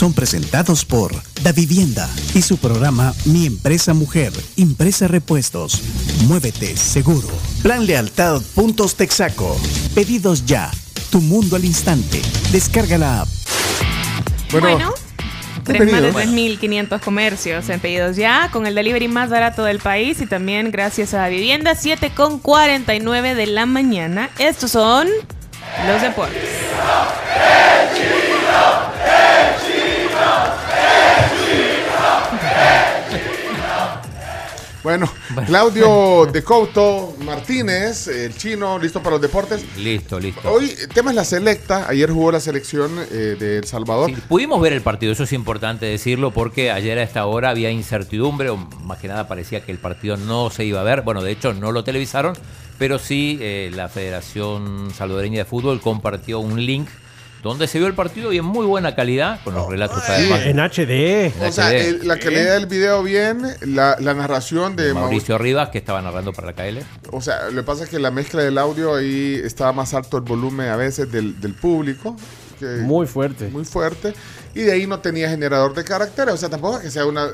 son presentados por Da Vivienda y su programa Mi Empresa Mujer, Impresa Repuestos. Muévete seguro. Plan Lealtad Puntos Texaco. Pedidos ya. Tu mundo al instante. Descarga la app. Bueno, ¿qué tres más de pedidos? 3.500 comercios en pedidos ya, con el delivery más barato del país y también gracias a Vivienda 7,49 de la mañana. Estos son los deportes. Bueno, Claudio de Couto Martínez, el chino, listo para los deportes. Listo, listo. Hoy, el tema es la selecta. Ayer jugó la selección eh, de El Salvador. Sí, pudimos ver el partido, eso es importante decirlo, porque ayer a esta hora había incertidumbre, o más que nada parecía que el partido no se iba a ver. Bueno, de hecho no lo televisaron, pero sí eh, la Federación Salvadoreña de Fútbol compartió un link donde se vio el partido y en muy buena calidad, con los relatos además. En HD. O sea, el- la calidad del video bien, la, la narración de Mauricio. Mauricio Rivas, que estaba narrando para la KL. O sea, lo que pasa es que la mezcla del audio ahí estaba más alto el volumen a veces del, del público. que- Muy fuerte. muy fuerte. Y de ahí no tenía generador de caracteres. O sea, tampoco es que sea una.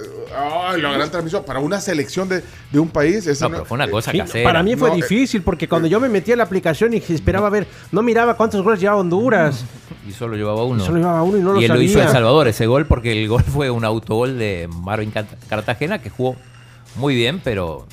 ¡Ay, la gran transmisión! Para una selección de, de un país. Es No, una- pero fue una cosa Sí, casera. para mí fue No, eh, difícil porque cuando yo me metí a la aplicación y esperaba ver, no miraba cuántos goles llevaba Honduras. Y solo llevaba uno. Solo llevaba uno y no lo él lo hizo. El Salvador ese gol porque el gol fue un autogol de Marvin Cart- Cartagena que jugó muy bien, pero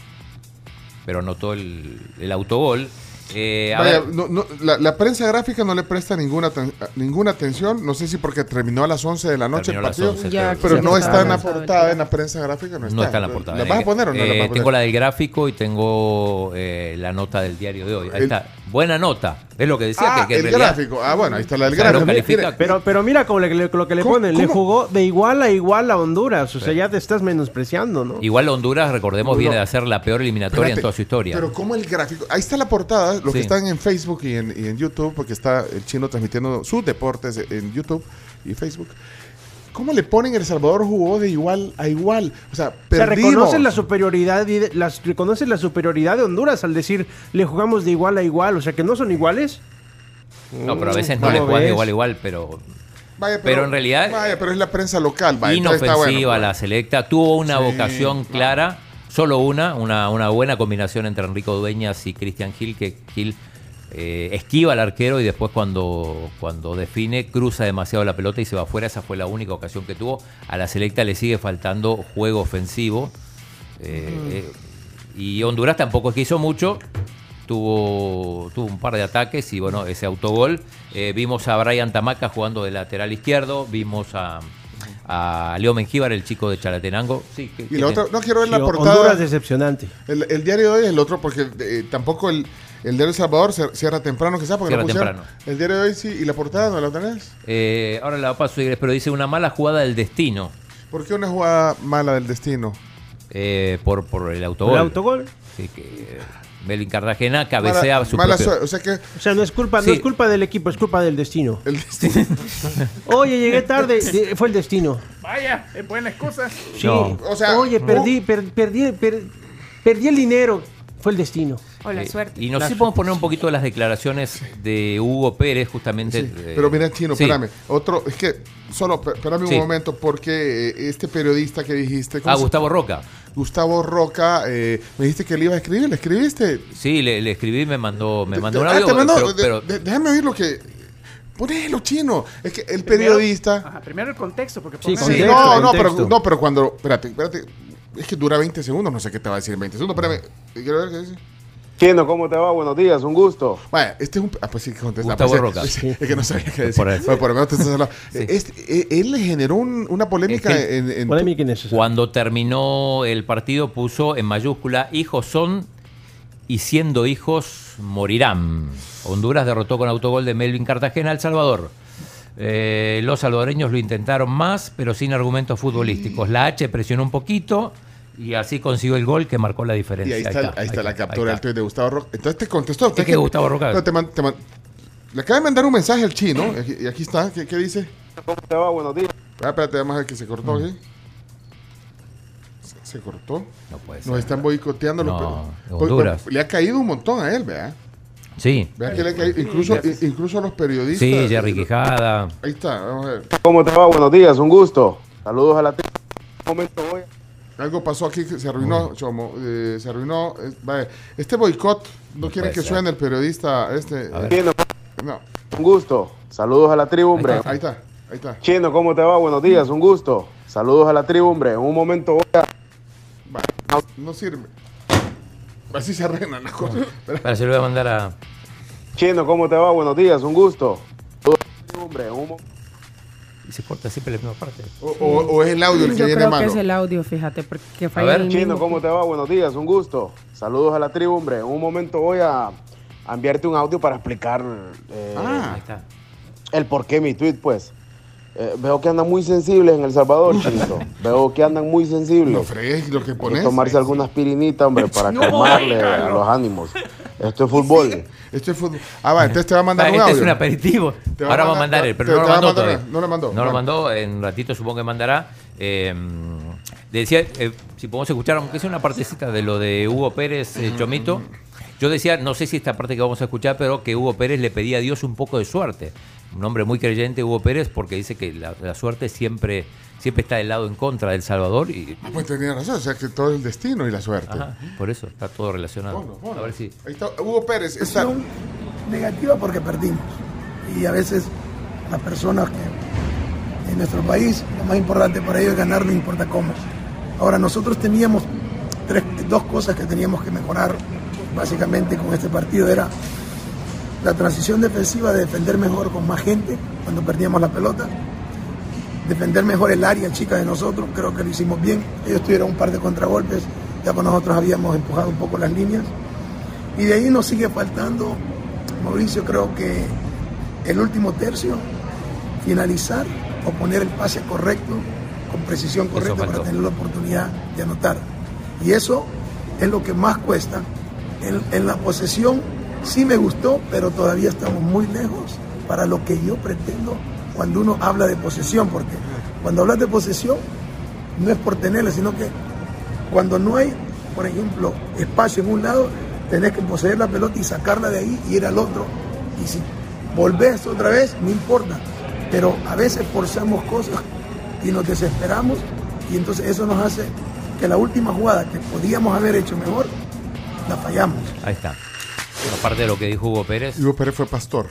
pero anotó el, el autogol. Eh, a Vaya, ver, no- no, la, la prensa gráfica no le presta ninguna, aten- ninguna atención. No sé si porque terminó a las 11 de la noche Terminó el a las partido. 11, Ya, pero no está en la portada, en la prensa gráfica. No está, no está en la portada. ¿La vas a poner o no la Eh, vas a poner? Tengo la del gráfico y tengo eh, la nota del diario de hoy. Ahí El- está. Buena nota. Es lo que decía. Ah, que, que el realidad- gráfico. Ah, bueno, ahí está la del O sea, lo gráfico. Mire, Pero, pero mira como le- le- lo que le ¿Cómo- ponen, le jugó de igual a igual a Honduras. O sea, ya te estás menospreciando, ¿no? Igual Honduras, recordemos, No, viene de hacer la peor eliminatoria Espérate, en toda su historia. Pero ¿cómo el gráfico? Ahí está la portada, los que Sí. están en Facebook y en, y en YouTube, porque está el chino transmitiendo sus deportes en YouTube y Facebook. ¿Cómo le ponen El Salvador jugó de igual a igual? O sea, perdimos. reconocen la superioridad las, reconocen la superioridad de Honduras al decir le jugamos de igual a igual. O sea, que no son iguales. no, pero a veces no ¿Cómo le juegan de igual a igual, pero Vaya, pero en realidad- Vaya, pero es la prensa local. Vaya, inofensiva bueno. la selecta. Tuvo una Sí, vocación clara, solo una, una, una buena combinación entre Enrico Dueñas y Cristian Gil, que Gil eh, esquiva al arquero y después cuando, cuando define cruza demasiado la pelota y se va afuera. Esa fue la única ocasión que tuvo. A la selecta le sigue faltando juego ofensivo. Eh, eh, y Honduras tampoco es que hizo mucho. Tuvo, tuvo un par de ataques y bueno, ese autogol. Eh, vimos a Brian Tamaca jugando de lateral izquierdo. Vimos a, a Leo Mengíbar, el chico de Chalatenango. Sí, ¿qué- Y qué la te- otra, no quiero ver la portada. Honduras decepcionante. El, el diario de hoy es el otro, porque eh, tampoco el, el diario El Salvador cierra temprano, que sea, porque Cierra lo pusieron. temprano. El diario de hoy sí, y la portada no la tenés. Eh, ahora la paso, Igles, pero dice una mala jugada del destino ¿Por qué una jugada mala del destino? eh, por, por el autogol. El autogol. Sí, que eh, Melvin Cartagena cabecea Mala, su mala propio-. O sea que O sea, no es culpa, Sí. no es culpa del equipo, es culpa del destino. el destino. Oye, llegué tarde, de- fue el destino. Vaya, es buena excusa. Sí. No. O sea, Oye, perdí, per- perdí, per- perdí el dinero. Fue el destino. O la Eh, suerte. Y nos La sí podemos poner un poquito de las declaraciones de Hugo Pérez, justamente. Sí, eh, pero mira, Chino, sí. espérame. Otro, es que, solo, espérame Sí. un momento, porque eh, este periodista que dijiste, ¿cómo Ah, se- Gustavo Roca. Gustavo Roca, eh, me dijiste que le iba a escribir, ¿le escribiste? Sí, le, le escribí, me mandó, me mandó un ah, audio. te mandó, pero- de- pero- de- déjame oír lo que... Ponelo, Chino. Es que el periodista... Ajá, primero el contexto, porque Sí, no, no, pero, no, pero cuando... Espérate, espérate. Es que dura 20 segundos, no sé qué te va a decir en 20 segundos. Espérame, quiero ver qué dice. Chino, ¿cómo te va? Buenos días, un gusto. Vaya, este es un. Ah, pues sí, que contesta. Gustavo pues, Roca. Es, es que no sabía qué decir. Por eso. Bueno, por lo menos te estás hablando. Sí. Este, eh, él le generó un- una polémica Es que- en, en- Polémica innecesaria. Cuando terminó el partido puso en mayúscula, hijos son y siendo hijos morirán. Honduras derrotó con autogol de Melvin Cartagena a El Salvador. Eh, los salvadoreños lo intentaron más, pero sin argumentos futbolísticos. La H presionó un poquito Y así consiguió el gol que marcó la Y diferencia. ahí está, ahí está la captura del tuit de Gustavo Roca. Entonces te contestó. Es que Gustavo Roca- No, te man- te man- le acaba de mandar un mensaje al chino. y aquí- Y aquí está. ¿Qué, qué dice? ¿Cómo te va? Buenos días. Ah, espérate, vamos a ver que se cortó Mm. aquí. Se, se cortó. No puede ser. Nos están boicoteando. No, per- Honduras. Le ha caído un montón a él, ¿verdad? Sí. Vea que le. Incluso, incluso a los periodistas. Sí, Jerry Quijada. Ahí está, vamos a ver. ¿Cómo te va? Buenos días, un gusto. Saludos a la tribu. Un momento voy. Algo pasó aquí que se arruinó, Chomo. eh, se arruinó. eh, vaya, este boicot, no, quieren que suene el periodista. Este, A ver. Chino, no, un gusto. Saludos a la tribu, hombre. ahí está, ahí está. Chino, ¿cómo te va? Buenos días, un gusto. Saludos a la tribu, hombre. Un momento voy a... No sirve. Así se arreglan las cosas. Para se lo voy a mandar a. Chino, ¿cómo te va? Buenos días, un gusto. Saludos a la tribu, hombre. En un mo- Y se corta siempre la misma parte. O, o- o es el audio el que Yo viene creo malo. que es el audio, fíjate, porque falla ver, el Chino, mismo. ¿cómo te va? Buenos días, un gusto. Saludos a la tribu, hombre. En un momento voy a, a enviarte un audio para explicar eh, Ah, Ahí está. el por qué mi tweet, pues. Eh, veo que andan muy sensibles en El Salvador, Chinito. Veo que andan muy no sensibles. fregues lo que Hay que pones. tomarse alguna aspirinita, hombre, para calmarle a los ánimos. Esto es fútbol. Esto es fútbol. Ah, va, entonces te va a mandar Ah, un este audio. es un aperitivo. Ahora va a mandar- él, pero te- no te lo mandó mandar- no lo mandó. No lo mandó. En un ratito supongo que mandará. Eh, decía, eh, si podemos escuchar, aunque sea una partecita de lo de Hugo Pérez, eh, Chomito. Yo decía, no sé si esta parte que vamos a escuchar, pero que Hugo Pérez le pedía a Dios un poco de suerte. Un hombre muy creyente, Hugo Pérez, porque dice que la, la suerte siempre, siempre está del lado en contra del Salvador. Y, Ah, pues tenía razón, o sea que todo es el destino y la suerte. Ajá, por eso está todo relacionado. Ponlo, ponlo. A ver si. Ahí está Hugo Pérez. Está, negativa porque perdimos. Y a veces las personas que en nuestro país, lo más importante para ellos es ganar, no importa cómo. Ahora, nosotros teníamos tres, dos cosas que teníamos que mejorar básicamente con este partido. Era la transición defensiva de defender mejor con más gente cuando perdíamos la pelota. Defender mejor el área chica de nosotros, creo que lo hicimos bien. Ellos tuvieron un par de contragolpes, ya con nosotros habíamos empujado un poco las líneas. Y de ahí nos sigue faltando, Mauricio, creo que el último tercio, finalizar o poner el pase correcto, con precisión correcta para tener la oportunidad de anotar. Y eso es lo que más cuesta. En, en la posesión sí me gustó, pero todavía estamos muy lejos para lo que yo pretendo cuando uno habla de posesión, porque cuando hablas de posesión no es por tenerla, sino que cuando no hay, por ejemplo, espacio en un lado, tenés que poseer la pelota y sacarla de ahí y ir al otro. Y si volvés otra vez, no importa. Pero a veces forzamos cosas y nos desesperamos y entonces eso nos hace que la última jugada que podíamos haber hecho mejor, la fallamos. Ahí está. Aparte de lo que dijo Hugo Pérez. Hugo Pérez fue pastor.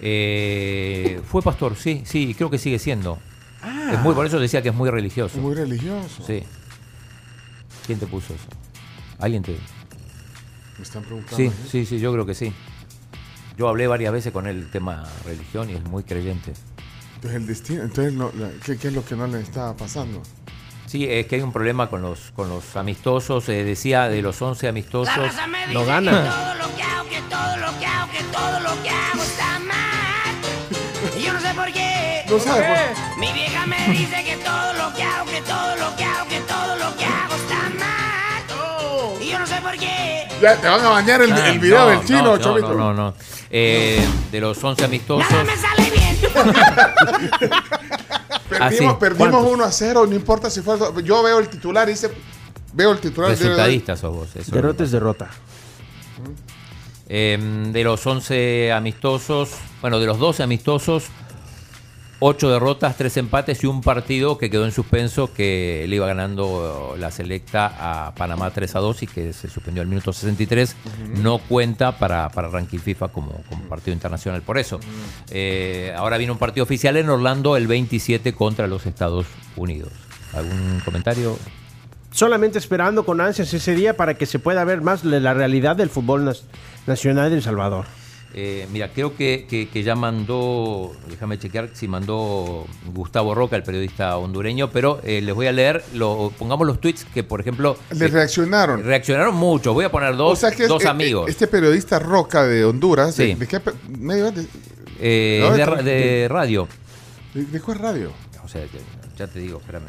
Eh, fue pastor, sí, sí, creo que sigue siendo. Es muy, por eso decía que es muy religioso. Muy religioso. Sí. ¿Quién te puso eso? ¿Alguien te.? Me están preguntando. Sí, aquí. sí, sí, yo creo que sí. Yo hablé varias veces con él tema religión y es muy creyente. Entonces el destino, entonces no, ¿qué, qué es lo que no le estaba pasando? Sí, es que hay un problema con los, con los amistosos. eh, decía de los 11 amistosos. No gana. todo lo que hago, que todo lo que hago, que todo lo que hago está mal. Y yo no sé por qué. No sabe por- Mi vieja me dice que todo lo que hago, que todo lo que hago, que todo lo que hago está mal. Y yo no sé por qué. Ya, te van a bañar el, Ah, el video no, del chino, no, Chomito. No, no, no. Eh, de los 11 amistosos. Nada me sale bien. Perdimos, Ah, perdimos ¿Cuántos? 1 a 0, no importa si fue. Yo veo el titular y dice. Veo el titular. Resultadista sos vos. eso. Derrota es derrota. Eh, de los 11 amistosos, bueno, de los 12 amistosos, 8 derrotas, 3 empates y un partido que quedó en suspenso que le iba ganando la selecta a Panamá 3 a 2 y que se suspendió al minuto 63. No cuenta para, para ranking FIFA como, como partido internacional por eso. Eh, ahora viene un partido oficial en Orlando el 27 contra los Estados Unidos. ¿Algún comentario? Solamente esperando con ansias ese día para que se pueda ver más la realidad del fútbol nacional de El Salvador. Eh, mira, creo que, que- que ya mandó, déjame chequear si mandó Gustavo Roca, el periodista hondureño, pero eh, les voy a leer, lo, pongamos los tweets que, por ejemplo, Le eh, reaccionaron. reaccionaron mucho. Voy a poner dos, O sea que es- dos eh, amigos. Este periodista Roca de Honduras. Sí. ¿De, de qué medio de, Eh, de, de- ra- de radio. de- de cuál radio? O sea, ya te digo, espérame.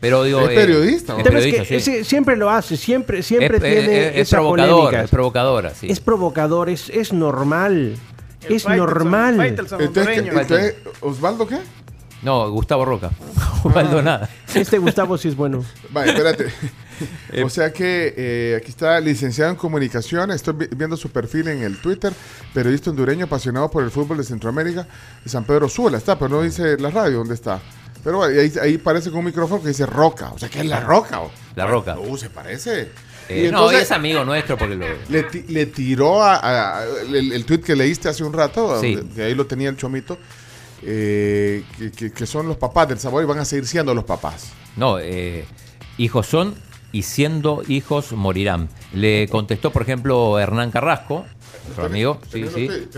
Pero digo, Es eh, periodista, es ¿no? Pero es periodista, que sí. ese- siempre lo hace, siempre, siempre Es- tiene es- es esa provocador, polémica. es provocadora, sí. Es provocador, es, es normal. El es Faitelson, normal. Faitelson entonces, ¿Osvaldo qué? No, Gustavo Roca. Osvaldo nada. Este Gustavo sí es bueno. Vale, espérate. o sea que eh, aquí está licenciado en comunicación. Estoy vi- viendo su perfil en el Twitter. Periodista hondureño apasionado por el fútbol de Centroamérica. De San Pedro Sula está, pero no dice la radio dónde está. Pero bueno, ahí, ahí parece con un micrófono que dice Roca. O sea que es la Roca. o- La Roca. Uh, se parece. Eh, Y no, es amigo nuestro porque lo. Le, ti- le tiró a, a- a- el, el tweet que leíste hace un rato, Sí. que ahí lo tenía el chomito, eh, que, que- que son los papás del sabor y van a seguir siendo los papás. No, eh, hijos son y siendo hijos morirán. Le contestó, por ejemplo, Hernán Carrasco, nuestro amigo. Sí, sí. tweets.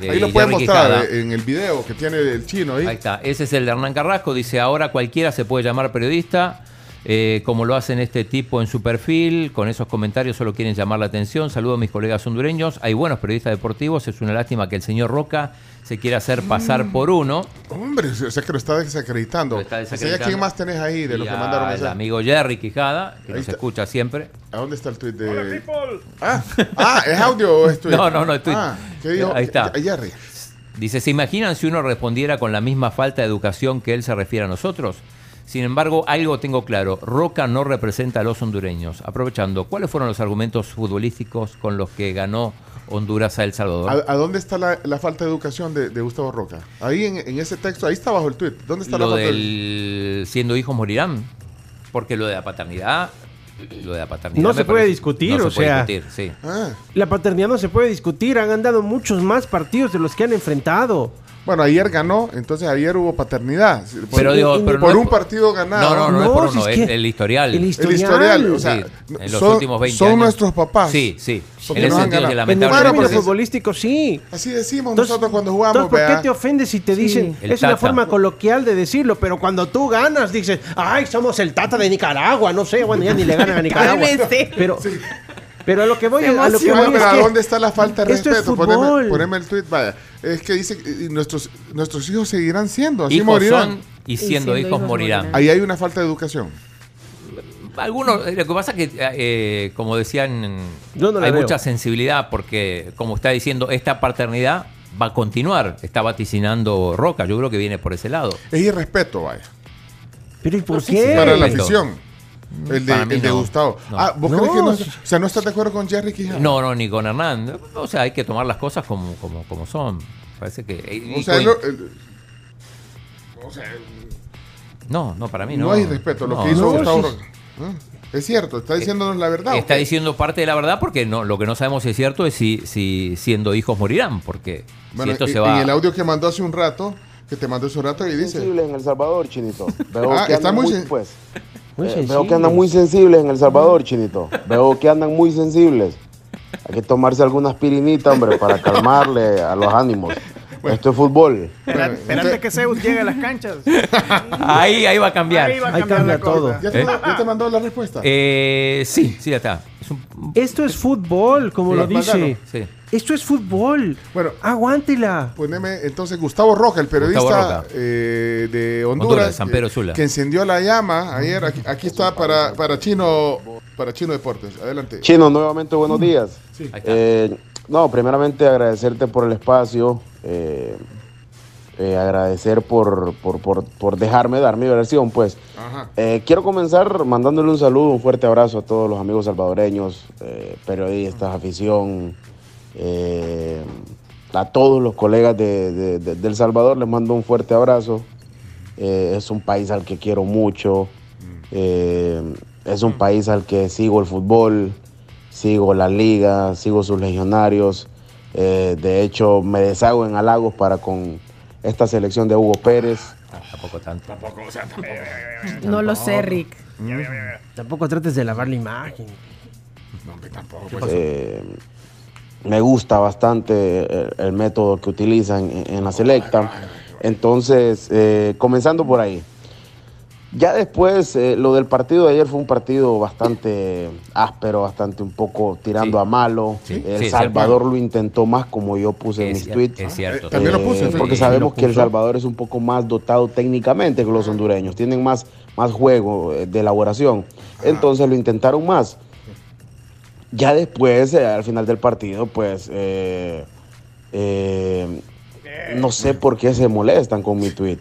Eh, Ahí lo pueden mostrar Quijada. eh, en el video que tiene el chino ahí. Ahí está. Ese es el de Hernán Carrasco. Dice, ahora cualquiera se puede llamar periodista. Eh, como lo hacen este tipo en su perfil, con esos comentarios solo quieren llamar la atención. Saludo a mis colegas hondureños. Hay buenos periodistas deportivos. Es una lástima que el señor Roca se quiera hacer pasar por uno. Hombre, o sea que lo está desacreditando. Lo está O sea, desacreditando. ¿Quién más tenés ahí de Y los que mandaron mensaje? amigo Jerry Quijada, que Ahí nos está. escucha siempre. ¿A dónde está el tweet de...? Ah, ah, ¿es audio o es tweet? No, no, no, es tweet. Ah, ¿qué dijo? Ahí está. Jerry. Dice, ¿se imaginan si uno respondiera con la misma falta de educación que él se refiere a nosotros? Sin embargo, algo tengo claro, Roca no representa a los hondureños. Aprovechando, ¿cuáles fueron los argumentos futbolísticos con los que ganó Honduras a El Salvador? ¿A, a dónde está la, la falta de educación de, de Gustavo Roca? Ahí en, en ese texto, ahí está bajo el tweet. ¿Dónde está Lo la falta de- del siendo hijos morirán. Porque lo de la paternidad, lo de la paternidad No se puede parece- discutir, no o se puede sea. discutir, sí. Ah, La paternidad no se puede discutir. Han andado muchos más partidos de los que han enfrentado. Bueno, ayer ganó, entonces ayer hubo paternidad. Por, Pero digo, pero por no un partido ganado. No, no, no, es por uno, es es que el historial. el El historial, o sea, Sí, en los son, últimos 20 son años. nuestros papás. Sí, sí. Porque En han sentido, ganado. que En el futbolístico, sí. Así decimos Entonces- nosotros cuando jugamos. Entonces, ¿por vea. qué te ofendes si te dicen? El es una forma coloquial de decirlo, pero cuando tú ganas, dices, ay, somos el Tata de Nicaragua, no sé, bueno, ya ni le ganan a Nicaragua. Pero, pero a lo que voy, a lo que voy Bueno, es ¿a que dónde está la falta de esto es respeto? fútbol. Poneme, poneme el tweet, vaya. Es que dice que y nuestros, nuestros hijos seguirán siendo, así Hijos morirán. son y siendo siendo hijos hijos morirán. morirán. Ahí hay una falta de educación. Algunos, eh, lo que pasa es que, eh, como decían, no hay veo. mucha sensibilidad porque, como está diciendo, esta paternidad va a continuar. Está vaticinando Roca. Yo creo que viene por ese lado. Es irrespeto, vaya. Pero ¿y por sí, qué? Para la afición. El de, Para mí el de no. Gustavo. No. Ah, ¿vos No, crees que no? O sea, ¿no estás de acuerdo con Jerry Quijada? No, no, ni con Hernán. O sea, hay que tomar las cosas como, como, como son. Parece que. y- O sea, y- lo- el- o sea, no, no, para mí no, no. hay respeto a lo No, que hizo no, Gustavo sí. Roca. Ah, Es cierto, está diciéndonos la verdad. Está diciendo parte de la verdad porque no, lo que no sabemos si es cierto es si, si siendo hijos morirán. Porque Bueno, si esto se va. en el audio que mandó hace un rato, que te mandó hace un rato, y dice... sensibles en El Salvador, Chinito. Veo Ah, que está muy muy, pues. Muy eh, veo que andan muy sensibles en El Salvador, Chinito. Veo que andan muy sensibles. Hay que tomarse alguna aspirinita, hombre, para calmarle a los ánimos. Esto es fútbol. Espera- Bueno, Espérate entonces- que Zeus llegue a las canchas. Ahí, ahí va a cambiar. Ahí va a Ahí cambiar cambia todo. ¿Ya te, ¿Eh? ya te mandó la respuesta? Eh, sí, sí, ya está. Esto es fútbol, como Sí, lo dice. sí. Esto es fútbol. Bueno. aguántela. Poneme entonces Gustavo Roca, el periodista Roca. eh, de Honduras, San Pedro eh, Sula. que encendió la llama ayer. Aquí, aquí está para, para Chino para Chino Deportes. Adelante. Chino, nuevamente buenos días. Sí. Eh, no, primeramente agradecerte por el espacio, eh, agradecer por, por, por, por dejarme dar mi versión, pues. Eh, quiero comenzar mandándole un saludo, un fuerte abrazo a todos los amigos salvadoreños, eh, periodistas, afición, a todos los colegas de, de- Salvador, les mando un fuerte abrazo. Es un país al que quiero mucho, es un país al que sigo el fútbol, sigo la liga, sigo sus legionarios. De hecho, me deshago en halagos para con esta selección de Hugo Pérez. Tampoco tanto. No lo sé, Rick. Tampoco trates de lavar la imagen. No, hombre, tampoco. Eh, me gusta bastante el, el método que utilizan en, en la selecta. Entonces, eh, comenzando por ahí. Ya después, eh, lo del partido de ayer fue un partido bastante áspero, bastante un poco tirando Sí. a malo. Sí, El sí, Salvador lo intentó más, como yo puse en mis tweets. es cierto. Eh, También lo puse, sí. porque sabemos que El. Salvador es un poco más dotado técnicamente que los hondureños. Tienen más, más juego eh, de elaboración. Entonces lo intentaron más. Ya después, eh, al final del partido, pues eh, eh, no sé por qué se molestan con mi tweet.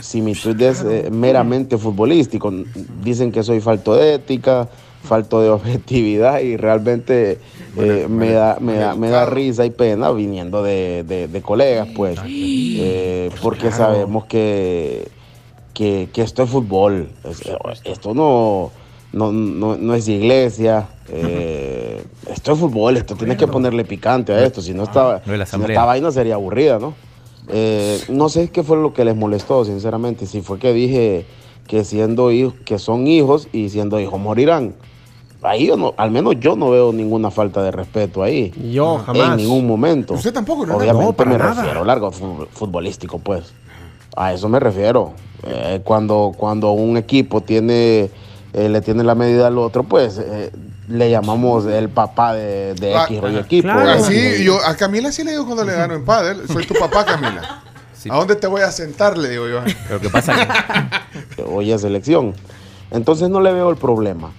Si mi tweet es eh, meramente futbolístico, dicen que soy falto de ética, falto de objetividad y realmente eh, me, da, me, da, me da risa y pena viniendo de, de- de colegas, pues, eh, porque sabemos que, que, que esto es fútbol, Es- esto no, no, no, no es iglesia, eh, esto es fútbol, esto tienes que ponerle picante a esto, si no esta, No es la si no esta vaina sería aburrida, ¿no? Eh, no sé qué fue lo que les molestó, sinceramente, si fue que dije que siendo hijos, que son hijos y siendo hijos morirán. Ahí yo no, al menos yo no veo ninguna falta de respeto ahí. Yo jamás. En ningún momento. Usted tampoco, ¿no? Obviamente No, para me nada. refiero largo fu- futbolístico, pues. A eso me refiero. Eh, cuando, cuando un equipo tiene, eh, le tiene la medida al otro, pues eh, le llamamos el papá de, de Ah, X o Y equipo. claro. yo a Camila sí le digo cuando le gano en pádel, soy tu papá, Camila. Sí. ¿A dónde te voy a sentar? Le digo yo. Pero que pasa que hoy es selección. Entonces no le veo el problema.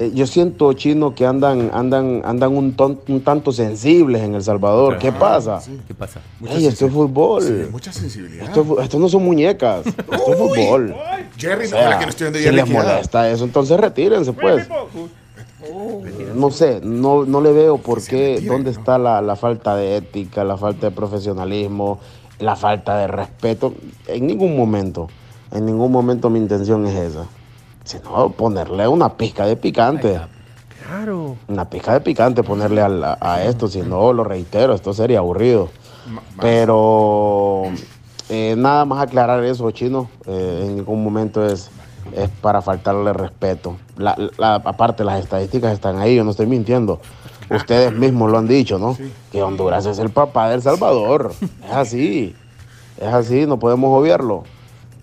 Eh, yo siento, chino, que andan, andan, andan un, ton- un tanto sensibles en El Salvador. ¿Qué pasa? ¿qué pasa? Mucha Ey, esto es fútbol. Sí, mucha sensibilidad. Esto, no son muñecas. Esto es fútbol. Jerry, O no, sea, la que no estoy viendo si Jerry les molesta eso, entonces retírense, pues. No sé, no, no le veo por qué, dónde está la, la falta de ética, la falta de profesionalismo, la falta de respeto. En ningún momento, en ningún momento mi intención es esa. Sino ponerle una pizca de picante. Claro. Una pizca de picante ponerle a esto, si no, lo reitero, esto sería aburrido. Pero eh, nada más aclarar eso, chino, eh, en ningún momento es, es para faltarle respeto. La- la- aparte, las estadísticas están ahí, yo no estoy mintiendo. Ustedes mismos lo han dicho, ¿no? Que Honduras es el papá del Salvador. Es así, es así, no podemos obviarlo.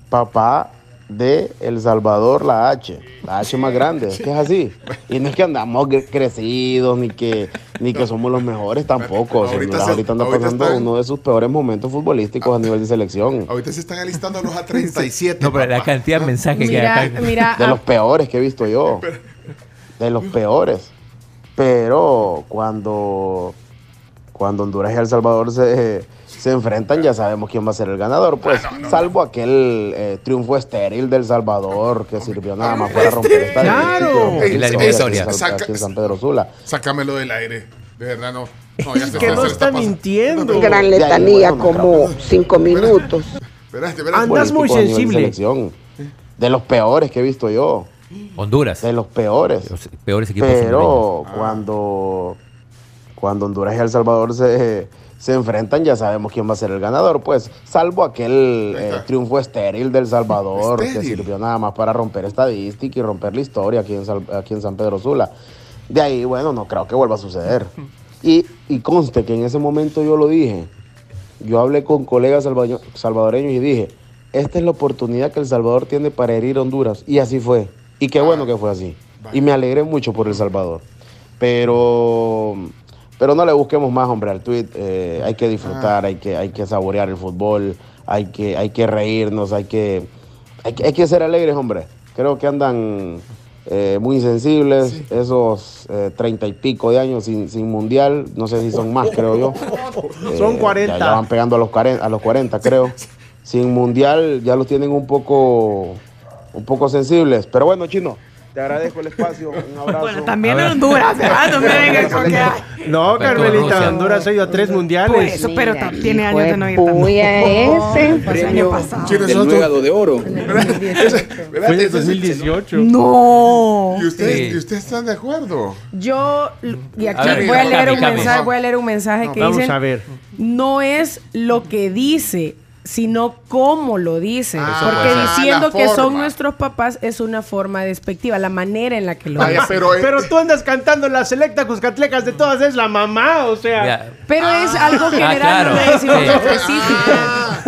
Papá de El Salvador, la H, la H más grande, es que es así. Y no es que andamos cre- crecidos, ni que, ni que somos los mejores tampoco. Ahorita se- ahorita anda ahorita pasando están- uno de sus peores momentos futbolísticos a nivel de selección. Ahorita se están alistando los A37. No, pero la cantidad de mensajes que Mira, hay acá. mira, De los peores que he visto yo. De los peores. Pero cuando, cuando Honduras y El Salvador se, se enfrentan, ya sabemos quién va a ser el ganador. Pues, salvo aquel eh, triunfo estéril del Salvador que sirvió nada más para romper esta Claro. división. Ey, la eliminatoria. Aquí en San- Pedro Sula. Sácamelo del aire. De verdad, no. No, ya se- Que no está mintiendo. Gran letanía, bueno, como cinco minutos. Espérate, espérate. Andas muy sensible. selección. De los peores que he visto yo. Honduras. De los peores. Los peores equipos. Pero cuando, cuando Honduras y El Salvador se, se enfrentan, ya sabemos quién va a ser el ganador. Pues, salvo aquel eh, triunfo estéril del Salvador, que sirvió nada más para romper estadística y romper la historia aquí en, Sal- aquí en San Pedro Sula. De ahí, bueno, no creo que vuelva a suceder. Y, y conste que en ese momento yo lo dije. Yo hablé con colegas salvadoreños y dije, esta es la oportunidad que El Salvador tiene para herir a Honduras. Y así fue. Y qué bueno que fue así. Y me alegré mucho por El Salvador. Pero, pero no le busquemos más, hombre, al tweet. Eh, hay que disfrutar, hay, que, hay que saborear el fútbol, hay que, hay que reírnos, hay que, hay que, hay que ser alegres, hombre. Creo que andan eh, muy sensibles, esos eh, treinta y pico de años sin, sin mundial, no sé si son más, creo yo. Son Eh, 40. Ya, ya van pegando a los 40, a los 40 creo. Sin mundial ya los tienen un poco, un poco sensibles. Pero bueno, chino, te agradezco el espacio. Un abrazo. Bueno, también A en. Honduras, ¿verdad? No me con que... No, Pero Carmelita. Honduras ha ido a tres Por mundiales. eso, pero tiene años de no ir Puya ese. Fue el año pasado. Chino, nosotros- de oro. Fue en el 2018. No. ¿Y ustedes, Sí. ¿Y ustedes están de acuerdo? yo y aquí A ver, voy a leer un mensaje, voy a leer un mensaje que Vamos dicen a ver. no es lo que dice, sino cómo lo dice. Ah, Porque diciendo Ah, la que son nuestros papás es una forma despectiva, la manera en la que lo Vaya, dicen. pero, eh, Pero tú andas cantando la selecta Cuscatlecas de todas, es la mamá, o sea. Pero es algo general, claro. no le decimos Sí. Ah,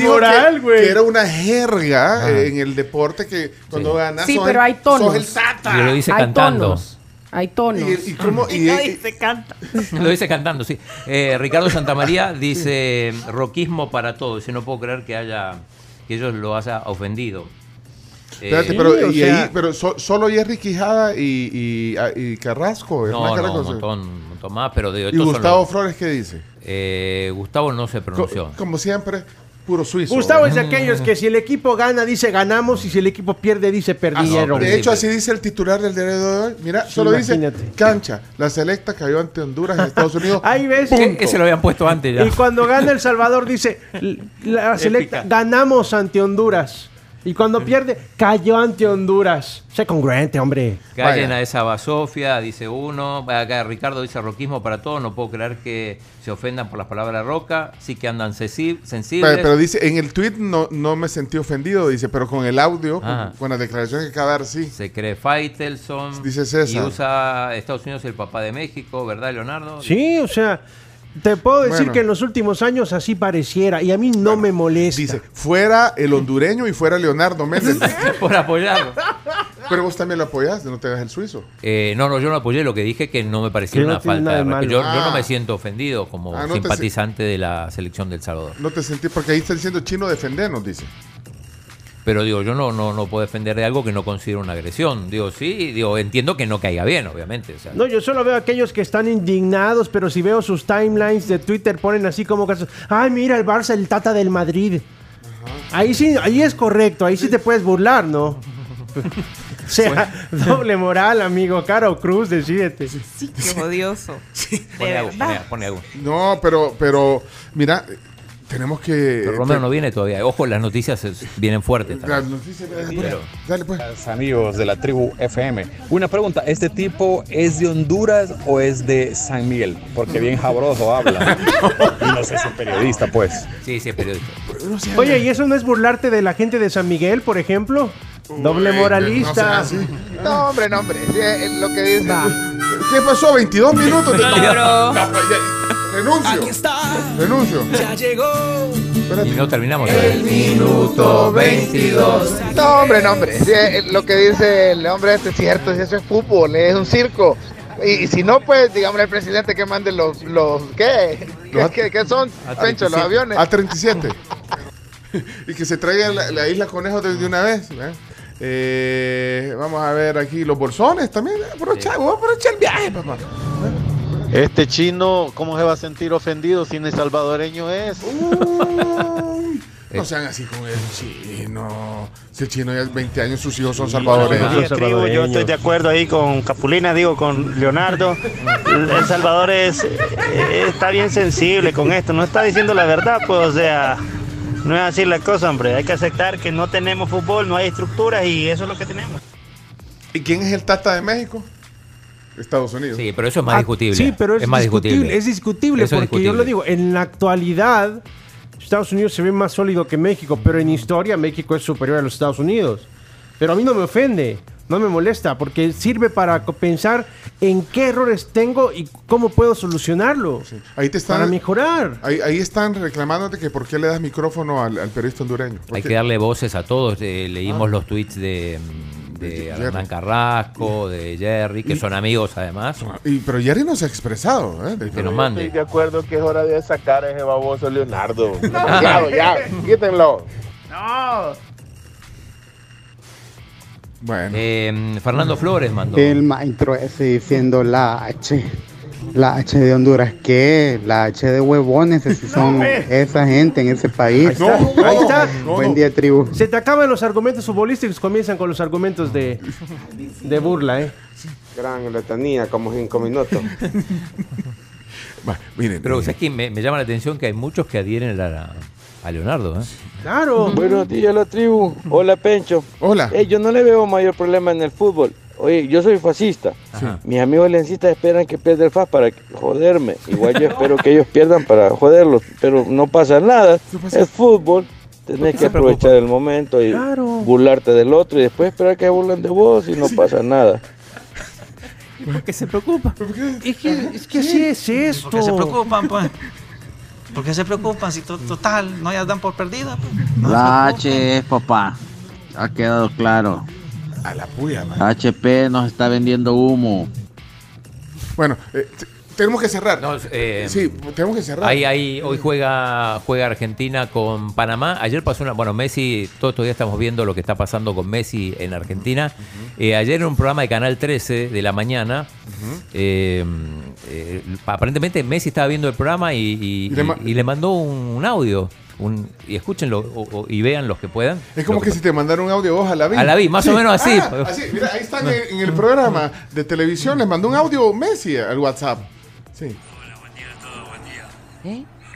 moral, que- güey. que era una jerga en el deporte que cuando ganas Sí, sos pero el- hay tonos. sos el tata. Y lo dice Hay cantando. tonos. Hay tonos. Y, y cómo- y- y- se canta. Lo dice cantando, sí. Eh, Ricardo Santamaría dice roquismo para todos. Dice, no puedo creer que haya que ellos lo haya ofendido. Eh, espérate, pero, o y sea- ahí, pero so- solo Jerry Quijada y, y, a- y Carrasco. no, no, Carrasco, un montón, un montón más, pero de ¿Y Gustavo los- Flores qué dice? eh, Gustavo no se Co- pronunció. como siempre, puro suizo. Gustavo es de aquellos que si el equipo gana dice ganamos y si el equipo pierde dice perdieron. De hecho, así dice el titular del diario de hoy. Mira, solo dice cancha. La selecta cayó ante Honduras en Estados Unidos. Ahí ves. Que- Ese lo habían puesto antes ya. Y cuando gana El Salvador dice, "L- la selecta, ganamos ante Honduras. Y cuando pierde, cayó ante Honduras. Sé congruente, hombre. Callen a esa basofia, dice uno. Acá Ricardo dice roquismo para todos. No puedo creer que se ofendan por las palabras roca. Sí que andan sensi- sensibles. Pero, pero dice, en el tweet no, no me sentí ofendido, dice, pero con el audio, con, con las declaraciones que acaba de dar, sí. Se cree Faitelson. Dice César. Y usa Estados Unidos el papá de México, ¿verdad, Leonardo? Sí, o sea, te puedo decir Bueno. que en los últimos años así pareciera. Y a mí no me molesta. Dice, fuera el hondureño y fuera Leonardo Méndez. por apoyarlo. pero vos también lo apoyás, no te hagas el suizo. Eh, no, no, yo no apoyé lo que dije que no me parecía Que una falta de respeto. Yo, no Ah. me siento ofendido como Ah, no simpatizante de la selección del Salvador. No te sentí, porque ahí está diciendo chino defendernos, dice. Pero digo, yo no, no, no puedo defender de algo que no considero una agresión. Digo, sí, digo, entiendo que no caiga bien, obviamente. o sea, No, yo solo veo a aquellos que están indignados, pero si veo sus timelines de Twitter ponen así como casos, ay, mira el Barça, el Tata del Madrid. Ahí sí, ahí es correcto, ahí sí te puedes burlar, ¿no? o sea, doble moral, amigo, cara o cruz, decídete. Sí, qué odioso. De pone algo, pone algo. No, pero, pero, mira, tenemos que... Pero Romero no viene todavía. Ojo, las noticias es- vienen fuertes. también. Las noticias, Pero- dale, pues. Amigos de la tribu FM, una pregunta, ¿este tipo es de Honduras o es de San Miguel? Porque bien jabroso habla. y no sé si es periodista, pues. Sí, sí, es periodista. Oye, ¿y eso no es burlarte de la gente de San Miguel, por ejemplo? Doble moralista. No, hombre, no, hombre. Sí, lo que dice. ¿Qué pasó? 22 minutos de No logró. No, pues, ya- Renuncio. Renuncio. Ya llegó. Y no terminamos. minuto 22. No, hombre, no, hombre. Sí, eh, lo que dice el hombre este es cierto. si Eso es fútbol, es un circo. Y, y si no, pues, digamos, el presidente que mande los. los ¿Qué? ¿Qué, qué- qué son, Pencho, los aviones? A37. y que se traiga la, la isla conejo de, de una vez. ¿eh? Eh, vamos a ver aquí los bolsones también. Aprovecha, voy a aprovechar el viaje, papá. Este chino, ¿cómo se va a sentir ofendido si ni salvadoreño es? No sean así con el chino. Si el chino ya es 20 años, sus hijos son salvadoreños. Tribu. Yo estoy de acuerdo ahí con Capulina, digo, con Leonardo. El, El Salvador es, eh, está bien sensible con esto, no está diciendo la verdad, pues, o sea, no es así la cosa, hombre. Hay que aceptar que no tenemos fútbol, no hay estructuras y eso es lo que tenemos. ¿Y quién es el Tata de México? Estados Unidos. Sí, pero eso es más Ah, discutible. Sí, pero es, más discutible. Es discutible Eso es porque yo lo digo, en la actualidad Estados Unidos se ve más sólido que México, pero en historia México es superior a los Estados Unidos. Pero a mí no me ofende, no me molesta, porque sirve para pensar en qué errores tengo y cómo puedo solucionarlo. Ahí te están, Para mejorar. Ahí, ahí están reclamándote que por qué le das micrófono al, al periodista hondureño. Hay que darle voces a todos. Eh, leímos Ah. los tweets de, mm, de. Hernán Carrasco, de Jerry, que Y- son amigos además. Y, pero Jerry no se ha expresado. ¿eh? Que nos mande. Estoy de acuerdo que es hora de sacar a ese baboso Leonardo. Demasiado, ya, quítenlo. No. Bueno. Eh, Fernando Flores mandó. El maestro ese diciendo la H. La H de Honduras, ¿qué? La H de huevones, si son esa gente en ese país. Ahí está, ahí está. Buen día, tribu. Se te acaban los argumentos futbolísticos, comienzan con los argumentos de, de burla, ¿eh? Gran letanía, como cinco minutos. miren, Pero ¿sabes qué? Me, me llama la atención que hay muchos que adhieren a, a Leonardo. ¿eh? Claro. Buenos días, la tribu. Hola, Pencho. Hola. Eh, yo no le veo mayor problema en el fútbol. Oye, yo soy fascista. Ajá. Mis amigos lencistas esperan que pierda el FAS para joderme. Igual yo espero que ellos pierdan para joderlos, pero no pasa nada. Es fútbol. Tenés que preocupa? aprovechar el momento y burlarte del otro y después esperar que burlen de vos y no pasa nada. ¿Por qué se preocupa? Es que, es que así es esto. Porque se preocupan, pues. ¿Por qué se preocupan si to- total no ya dan por perdida? pues? No se La preocupen. H es papá. Ha quedado claro. A la puya, man. HP nos está vendiendo humo. Bueno, eh, tenemos que cerrar. eh, sí, tenemos que cerrar. Ahí, ahí, hoy juega, juega Argentina con Panamá. Ayer pasó una. Bueno, Messi, todos estos días estamos viendo lo que está pasando con Messi en Argentina. Eh, ayer en un programa de Canal 13 de la mañana, eh, eh, aparentemente Messi estaba viendo el programa y, y- Y le ma- y- y le mandó un, un audio. Un, y escúchenlo o- o- y vean los que puedan. Es como que si te mandaron un audio vos a la vi. A la vi, más o menos así. Ah, así. Mira, ahí están en, en el programa de televisión. Les mandó un audio Messi al WhatsApp. Sí.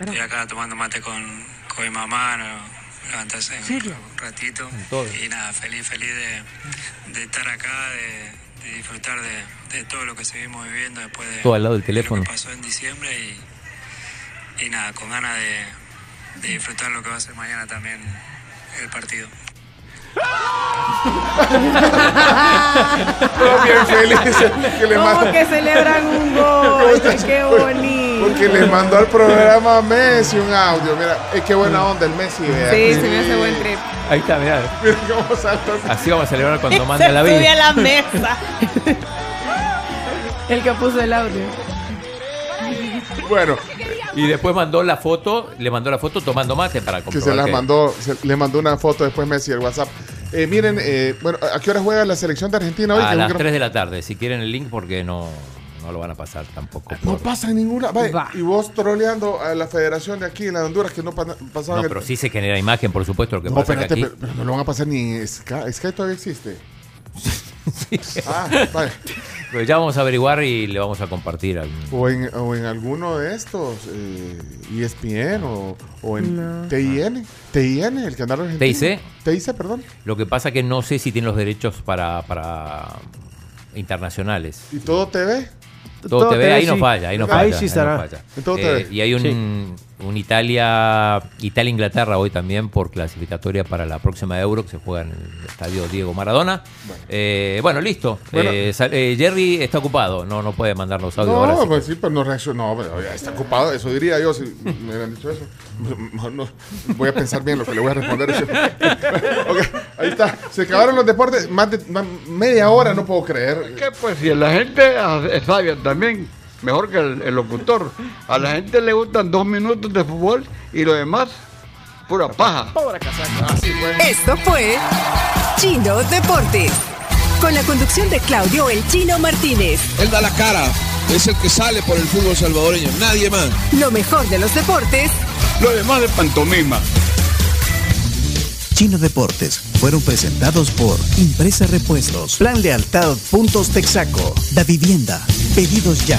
Estoy acá tomando mate con, con mi mamá, no, levantarse un, un ratito. Y nada, feliz, feliz de, de estar acá, de, de disfrutar de, de todo lo que seguimos viviendo después de Todo al lado del teléfono. lo que pasó en diciembre y, y nada, con ganas de, de disfrutar lo que va a ser mañana también el partido. Bien felices. Que le ¿Cómo manda- que celebran un gol? ¡Qué bonito! Porque le mandó al programa Messi un audio. Mira, es que buena onda el Messi. vea. Sí, se me hace buen trip. Ahí está, mirá. Mira cómo salta. Así vamos a celebrar cuando manda la sube vida. a la mesa. El que puso el audio. Bueno, Y después mandó la foto, le mandó la foto tomando mate para que comprobar se las que- mandó, se- le mandó una foto después Messi al WhatsApp. Eh, miren, eh, bueno, ¿a qué hora juega la selección de Argentina hoy? a Que las creo- 3 de la tarde. Si quieren el link, porque no, no lo van a pasar tampoco. No por- pasa en ninguna. Vaya, y vos troleando a la federación de aquí en la de Honduras que no pa- pasaba. No, pero sí se genera imagen, por supuesto, lo que No, pasa que espérate, aquí. pero, pero no lo van a pasar ni en Sky. Sky todavía existe. Ah, vaya. Pero ya vamos a averiguar y le vamos a compartir. algún- O en, o en alguno de estos, eh, ESPN o, o en No. TIN. TIN, el canal argentino. TIC. TIC, perdón. Lo que pasa que no sé si tiene los derechos para, para internacionales. ¿Y todo TV? Todo, Todo TV, TV, ahí no sí. falla, ahí no Ahí falla. sí no estará. falla. En todo Eh, TV. y hay un, un Italia, Italia-Inglaterra hoy también por clasificatoria para la próxima Euro que se juega en el estadio Diego Maradona. Eh, bueno, listo. Bueno. Eh, eh, Jerry está ocupado, no, no puede mandarnos audio ahora. No, sí. pues sí, pero no reaccionó. No, pero ya está ocupado. Eso diría yo si me hubieran dicho eso. No. voy a pensar bien lo que le voy a responder. Ahí está. Se acabaron los deportes. Más de más- media hora, no puedo creer. ¿Qué? Pues si la gente es sabia también, mejor que el, el locutor. A la gente le gustan dos minutos de fútbol y lo demás, pura paja. Esto fue Chino Deportes. Con la conducción de Claudio El Chino Martínez. Él da la cara, es el que sale por el fútbol salvadoreño, nadie más. Lo mejor de los deportes Lo demás de pantomima. Chino Deportes fueron presentados por Impresa Repuestos, Plan Lealtad Puntos Texaco, Da Vivienda, Pedidos Ya,